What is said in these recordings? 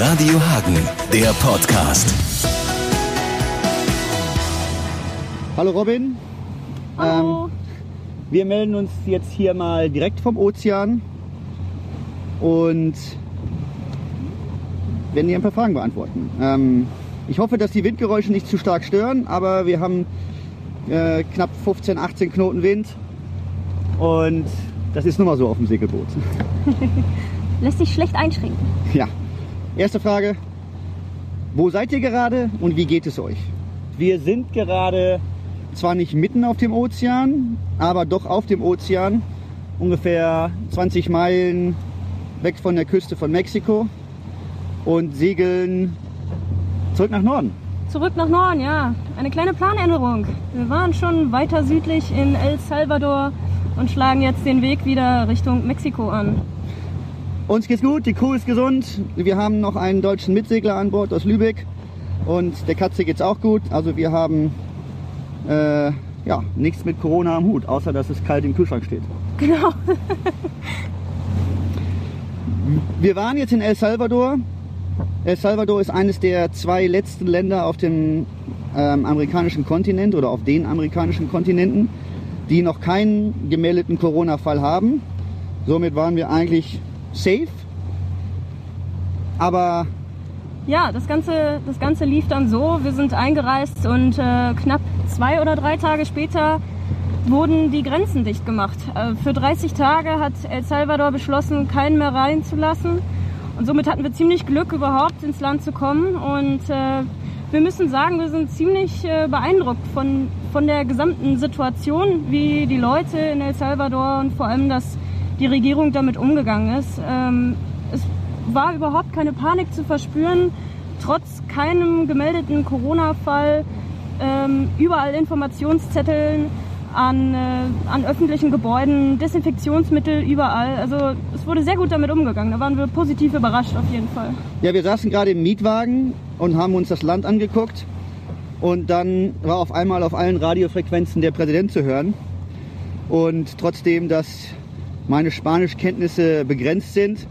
Radio Hagen, der Podcast. Hallo Robin. Hallo. Ähm, wir melden uns jetzt hier mal direkt vom Ozean und werden dir ein paar Fragen beantworten. Ähm, ich hoffe, dass die Windgeräusche nicht zu stark stören, aber wir haben äh, knapp 15, 18 Knoten Wind und das ist nun mal so auf dem Segelboot. Lässt sich schlecht einschränken. Ja. Erste Frage. Wo seid ihr gerade und wie geht es euch? Wir sind gerade zwar nicht mitten auf dem Ozean, aber doch auf dem Ozean. Ungefähr 20 Meilen weg von der Küste von Mexiko und segeln zurück nach Norden. Zurück nach Norden, ja. Eine kleine Planänderung. Wir waren schon weiter südlich in El Salvador und schlagen jetzt den Weg wieder Richtung Mexiko an. Uns geht's gut, die Crew ist gesund. Wir haben noch einen deutschen Mitsegler an Bord aus Lübeck und der Katze geht's auch gut. Also wir haben äh, ja, nichts mit Corona am Hut, außer dass es kalt im Kühlschrank steht. Genau. Wir waren jetzt in El Salvador. El Salvador ist eines der zwei letzten Länder auf dem ähm, amerikanischen Kontinent oder auf den amerikanischen Kontinenten, die noch keinen gemeldeten Corona-Fall haben. Somit waren wir eigentlich safe. Aber Ja, das Ganze, das Ganze lief dann so. Wir sind eingereist und äh, knapp zwei oder drei Tage später wurden die Grenzen dicht gemacht. Äh, für 30 Tage hat El Salvador beschlossen, keinen mehr reinzulassen. Und somit hatten wir ziemlich Glück, überhaupt ins Land zu kommen. Und äh, wir müssen sagen, wir sind ziemlich äh, beeindruckt von, von der gesamten Situation, wie die Leute in El Salvador und vor allem, dass die Regierung damit umgegangen ist. Ähm, es war überhaupt keine Panik zu verspüren, trotz keinem gemeldeten Corona-Fall. Ähm, überall Informationszetteln an, äh, an öffentlichen Gebäuden, Desinfektionsmittel überall. Also es wurde sehr gut damit umgegangen. Da waren wir positiv überrascht auf jeden Fall. ja, wir saßen gerade im Mietwagen und haben uns das Land angeguckt. Und dann war auf einmal auf allen Radiofrequenzen der Präsident zu hören. Und trotzdem, dass meine Spanischkenntnisse begrenzt sind,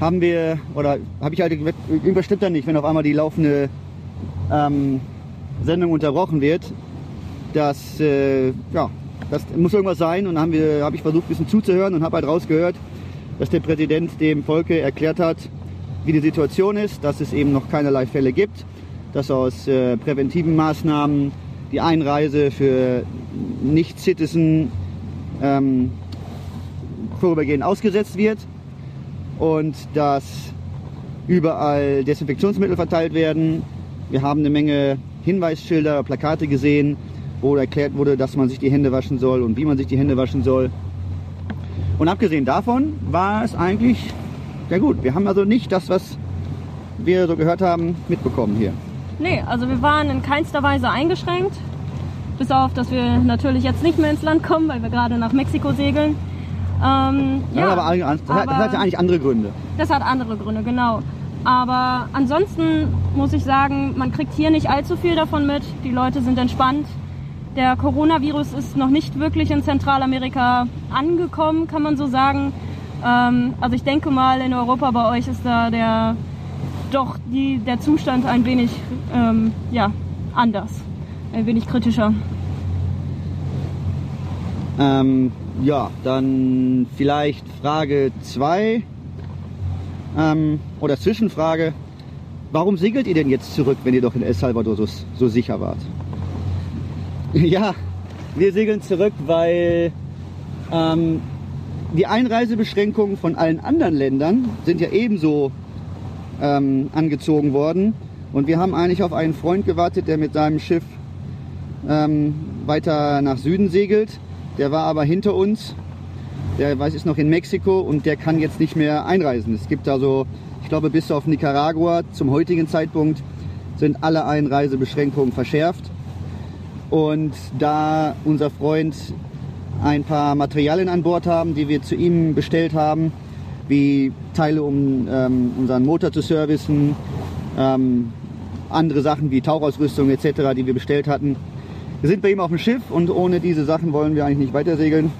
haben wir, oder habe ich halt, irgendwas stimmt da nicht, wenn auf einmal die laufende ähm, Sendung unterbrochen wird. Das, äh, ja, das muss irgendwas sein. Und dann habe ich versucht, ein bisschen zuzuhören und habe halt rausgehört, dass der Präsident dem Volke erklärt hat, wie die Situation ist, dass es eben noch keinerlei Fälle gibt, dass aus äh, präventiven Maßnahmen die Einreise für Nicht-Citizen ähm, vorübergehend ausgesetzt wird und dass überall Desinfektionsmittel verteilt werden. Wir haben eine Menge Hinweisschilder, Plakate gesehen, wo erklärt wurde, dass man sich die Hände waschen soll und wie man sich die Hände waschen soll. Und abgesehen davon war es eigentlich sehr gut. Wir haben also nicht das, was wir so gehört haben, mitbekommen hier. Nee, also wir waren in keinster Weise eingeschränkt. Bis auf, dass wir natürlich jetzt nicht mehr ins Land kommen, weil wir gerade nach Mexiko segeln. Ähm, Das, hat aber, hat, das hat ja eigentlich andere Gründe. Das hat andere Gründe, genau. Aber ansonsten muss ich sagen, man kriegt hier nicht allzu viel davon mit. Die Leute sind entspannt. Der Coronavirus ist noch nicht wirklich in Zentralamerika angekommen, kann man so sagen. Ähm, also ich denke mal, in Europa bei euch ist da der doch die, der Zustand ein wenig ähm, ja, anders, ein wenig kritischer. Ähm, ja, dann vielleicht Frage 2 ähm, oder Zwischenfrage. Warum segelt ihr denn jetzt zurück, wenn ihr doch in El Salvador so, so sicher wart? Ja, wir segeln zurück, weil ähm, die Einreisebeschränkungen von allen anderen Ländern sind ja ebenso ähm, angezogen worden. Und wir haben eigentlich auf einen Freund gewartet, der mit seinem Schiff ähm, weiter nach Süden segelt. Der war aber hinter uns. Der weiß, ist noch in Mexiko und der kann jetzt nicht mehr einreisen. Es gibt also, ich glaube, bis auf Nicaragua zum heutigen Zeitpunkt sind alle Einreisebeschränkungen verschärft. Und da unser Freund ein paar Materialien an Bord haben, die wir zu ihm bestellt haben, wie Teile, um ähm, unseren Motor zu servicen, ähm, andere Sachen wie Tauchausrüstung etc., die wir bestellt hatten. Wir sind bei ihm auf dem Schiff und ohne diese Sachen wollen wir eigentlich nicht weiter segeln.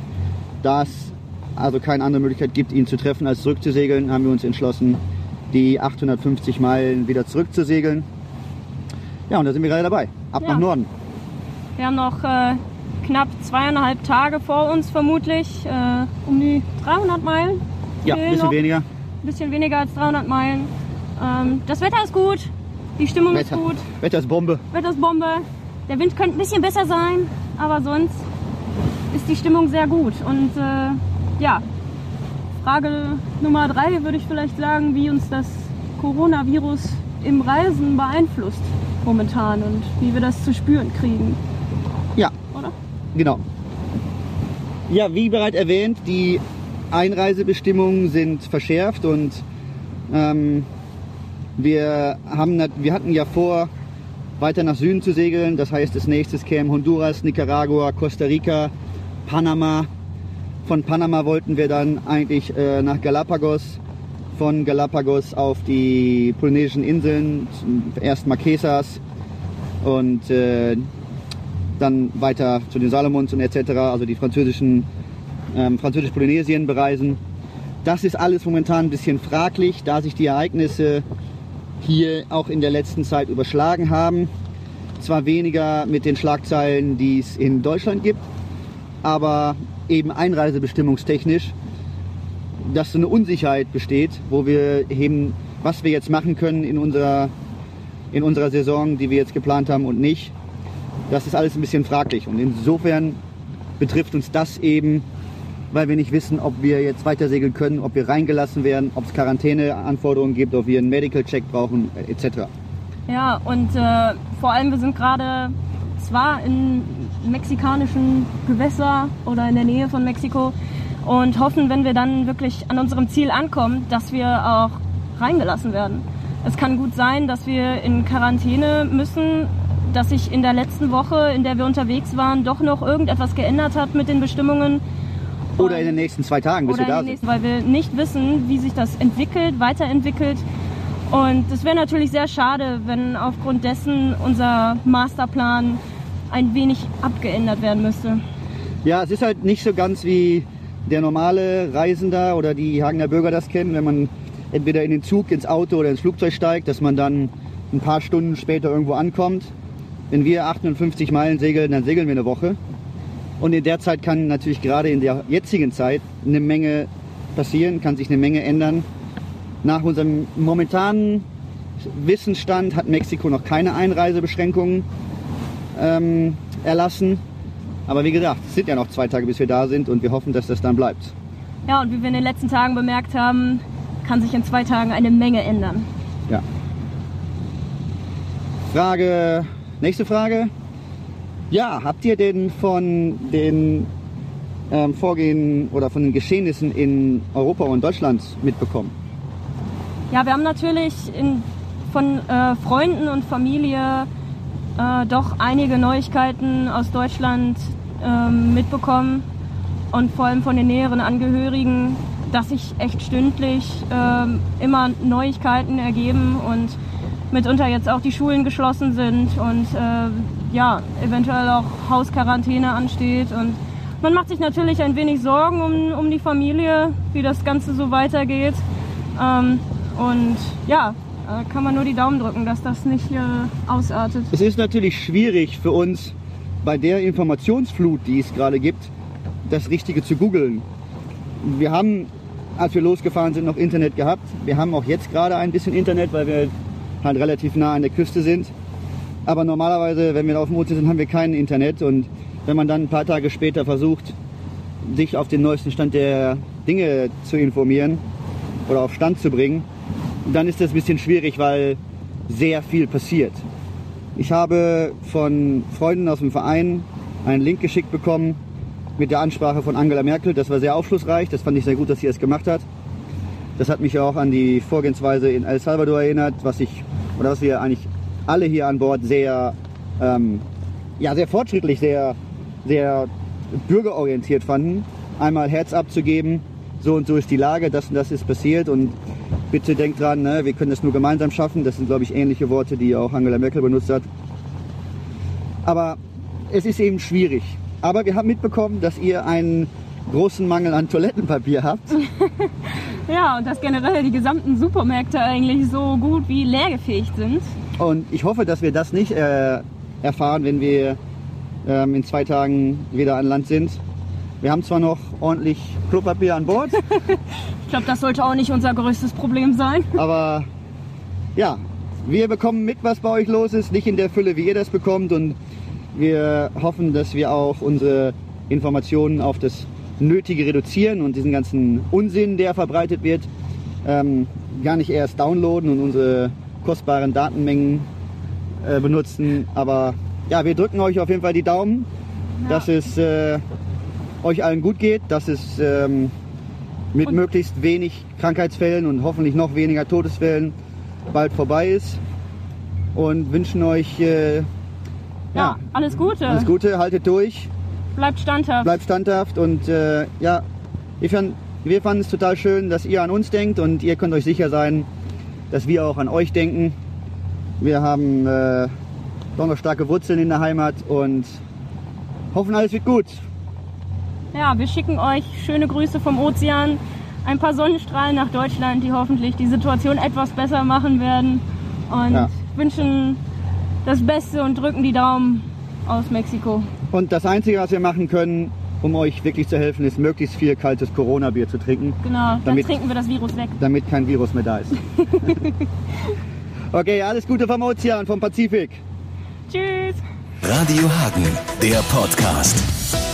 Da es also keine andere Möglichkeit gibt, ihn zu treffen, als zurückzusegeln, haben wir uns entschlossen, die 850 Meilen wieder zurückzusegeln. Ja, und da sind wir gerade dabei. Ab Ja. nach Norden. Wir haben noch äh, knapp zweieinhalb Tage vor uns vermutlich. Äh, um die 300 Meilen. Ja, ein bisschen weniger. bisschen weniger als 300 Meilen. Ähm, das Wetter ist gut, die Stimmung Wetter, ist gut, Wetter ist Bombe. Wetter ist Bombe. Der Wind könnte ein bisschen besser sein, aber sonst ist die Stimmung sehr gut. Und äh, ja, Frage Nummer drei würde ich vielleicht sagen, wie uns das Coronavirus im Reisen beeinflusst momentan und wie wir das zu spüren kriegen, Ja, oder? Genau. Ja, wie bereits erwähnt, die Einreisebestimmungen sind verschärft und ähm, wir, haben, wir hatten ja vor, weiter nach Süden zu segeln. Das heißt, als nächstes kämen Honduras, Nicaragua, Costa Rica, Panama. Von Panama wollten wir dann eigentlich äh, nach Galapagos. Von Galapagos auf die polynesischen Inseln, erst Marquesas und äh, dann weiter zu den Salomons und etc., also die französischen, ähm, französisch-Polynesien bereisen. Das ist alles momentan ein bisschen fraglich, da sich die Ereignisse hier auch in der letzten Zeit überschlagen haben. Zwar weniger mit den Schlagzeilen, die es in Deutschland gibt, aber eben einreisebestimmungstechnisch, dass so eine Unsicherheit besteht, wo wir eben, was wir jetzt machen können in unserer, in unserer Saison, die wir jetzt geplant haben und nicht. Das ist alles ein bisschen fraglich. Und insofern betrifft uns das eben, weil wir nicht wissen, ob wir jetzt weiter segeln können, ob wir reingelassen werden, ob es Quarantäneanforderungen gibt, ob wir einen Medical Check brauchen, äh, etc. Ja, und äh, vor allem, wir sind gerade zwar in mexikanischen Gewässer oder in der Nähe von Mexiko und hoffen, wenn wir dann wirklich an unserem Ziel ankommen, dass wir auch reingelassen werden. Es kann gut sein, dass wir in Quarantäne müssen, dass sich in der letzten Woche, in der wir unterwegs waren, doch noch irgendetwas geändert hat mit den Bestimmungen. Oder in den nächsten zwei Tagen, bis wir da sind. nächsten, weil wir nicht wissen, wie sich das entwickelt, weiterentwickelt. Und es wäre natürlich sehr schade, wenn aufgrund dessen unser Masterplan ein wenig abgeändert werden müsste. Ja, es ist halt nicht so ganz wie der normale Reisender oder die Hagener Bürger das kennen, wenn man entweder in den Zug, ins Auto oder ins Flugzeug steigt, dass man dann ein paar Stunden später irgendwo ankommt. Wenn wir 58 Meilen segeln, dann segeln wir eine Woche. Und in der Zeit kann natürlich gerade in der jetzigen Zeit eine Menge passieren, kann sich eine Menge ändern. Nach unserem momentanen Wissensstand hat Mexiko noch keine Einreisebeschränkungen ähm, erlassen. Aber wie gesagt, es sind ja noch zwei Tage, bis wir da sind und wir hoffen, dass das dann bleibt. Ja, und wie wir in den letzten Tagen bemerkt haben, kann sich in zwei Tagen eine Menge ändern. Ja. Frage, nächste Frage. Ja, habt ihr denn von den ähm, Vorgehen oder von den Geschehnissen in Europa und Deutschland mitbekommen? Ja, wir haben natürlich in, von äh, Freunden und Familie äh, doch einige Neuigkeiten aus Deutschland ähm, mitbekommen und vor allem von den näheren Angehörigen, dass sich echt stündlich ähm, immer Neuigkeiten ergeben und mitunter jetzt auch die Schulen geschlossen sind und äh, ja, eventuell auch Hausquarantäne ansteht und man macht sich natürlich ein wenig Sorgen um, um die Familie, wie das Ganze so weitergeht. Ähm, und ja, äh, kann man nur die Daumen drücken, dass das nicht äh, ausartet. Es ist natürlich schwierig für uns, bei der Informationsflut, die es gerade gibt, das Richtige zu googeln. Wir haben, als wir losgefahren sind, noch Internet gehabt. Wir haben auch jetzt gerade ein bisschen Internet, weil wir halt relativ nah an der Küste sind. Aber normalerweise, wenn wir auf dem Ozean sind, haben wir kein Internet. Und wenn man dann ein paar Tage später versucht, sich auf den neuesten Stand der Dinge zu informieren oder auf Stand zu bringen, dann ist das ein bisschen schwierig, weil sehr viel passiert. Ich habe von Freunden aus dem Verein einen Link geschickt bekommen mit der Ansprache von Angela Merkel. Das war sehr aufschlussreich. Das fand ich sehr gut, dass sie es gemacht hat. Das hat mich auch an die Vorgehensweise in El Salvador erinnert, was ich oder was wir eigentlich alle hier an Bord sehr, ähm, ja, sehr fortschrittlich, sehr, sehr bürgerorientiert fanden. Einmal Herz abzugeben, so und so ist die Lage, das und das ist passiert und bitte denkt dran, ne, wir können das nur gemeinsam schaffen. Das sind, glaube ich, ähnliche Worte, die auch Angela Merkel benutzt hat. Aber es ist eben schwierig. Aber wir haben mitbekommen, dass ihr einen großen Mangel an Toilettenpapier habt. Ja, und dass generell die gesamten Supermärkte eigentlich so gut wie leergefegt sind. Und ich hoffe, dass wir das nicht äh, erfahren, wenn wir ähm, in zwei Tagen wieder an Land sind. Wir haben zwar noch ordentlich Klopapier an Bord, Ich glaube, das sollte auch nicht unser größtes Problem sein. aber ja, wir bekommen mit, was bei euch los ist, nicht in der Fülle, wie ihr das bekommt. Und wir hoffen, dass wir auch unsere Informationen auf das Nötige reduzieren und diesen ganzen Unsinn, der verbreitet wird, ähm, gar nicht erst downloaden und unsere kostbaren Datenmengen äh, benutzen. Aber ja, wir drücken euch auf jeden Fall die Daumen, dass es äh, euch allen gut geht, dass es ähm, mit Und- möglichst wenig Krankheitsfällen und hoffentlich noch weniger Todesfällen bald vorbei ist. Und wünschen euch äh, Ja, alles Gute. alles Gute, haltet durch, Bleibt standhaft. bleibt standhaft und äh, ja, wir fanden, wir fanden es total schön, dass ihr an uns denkt und ihr könnt euch sicher sein, dass wir auch an euch denken. Wir haben äh, doch noch starke Wurzeln in der Heimat und hoffen, alles wird gut. Ja, wir schicken euch schöne Grüße vom Ozean. Ein paar Sonnenstrahlen nach Deutschland, die hoffentlich die Situation etwas besser machen werden. Und Ja. wünschen das Beste und drücken die Daumen aus Mexiko. Und das Einzige, was wir machen können, um euch wirklich zu helfen, ist möglichst viel kaltes Corona-Bier zu trinken, Genau, dann Damit- trinken wir das Virus weg. damit kein Virus mehr da ist. okay, alles Gute vom Ozean, vom Pazifik. Tschüss! Radio Hagen, der Podcast.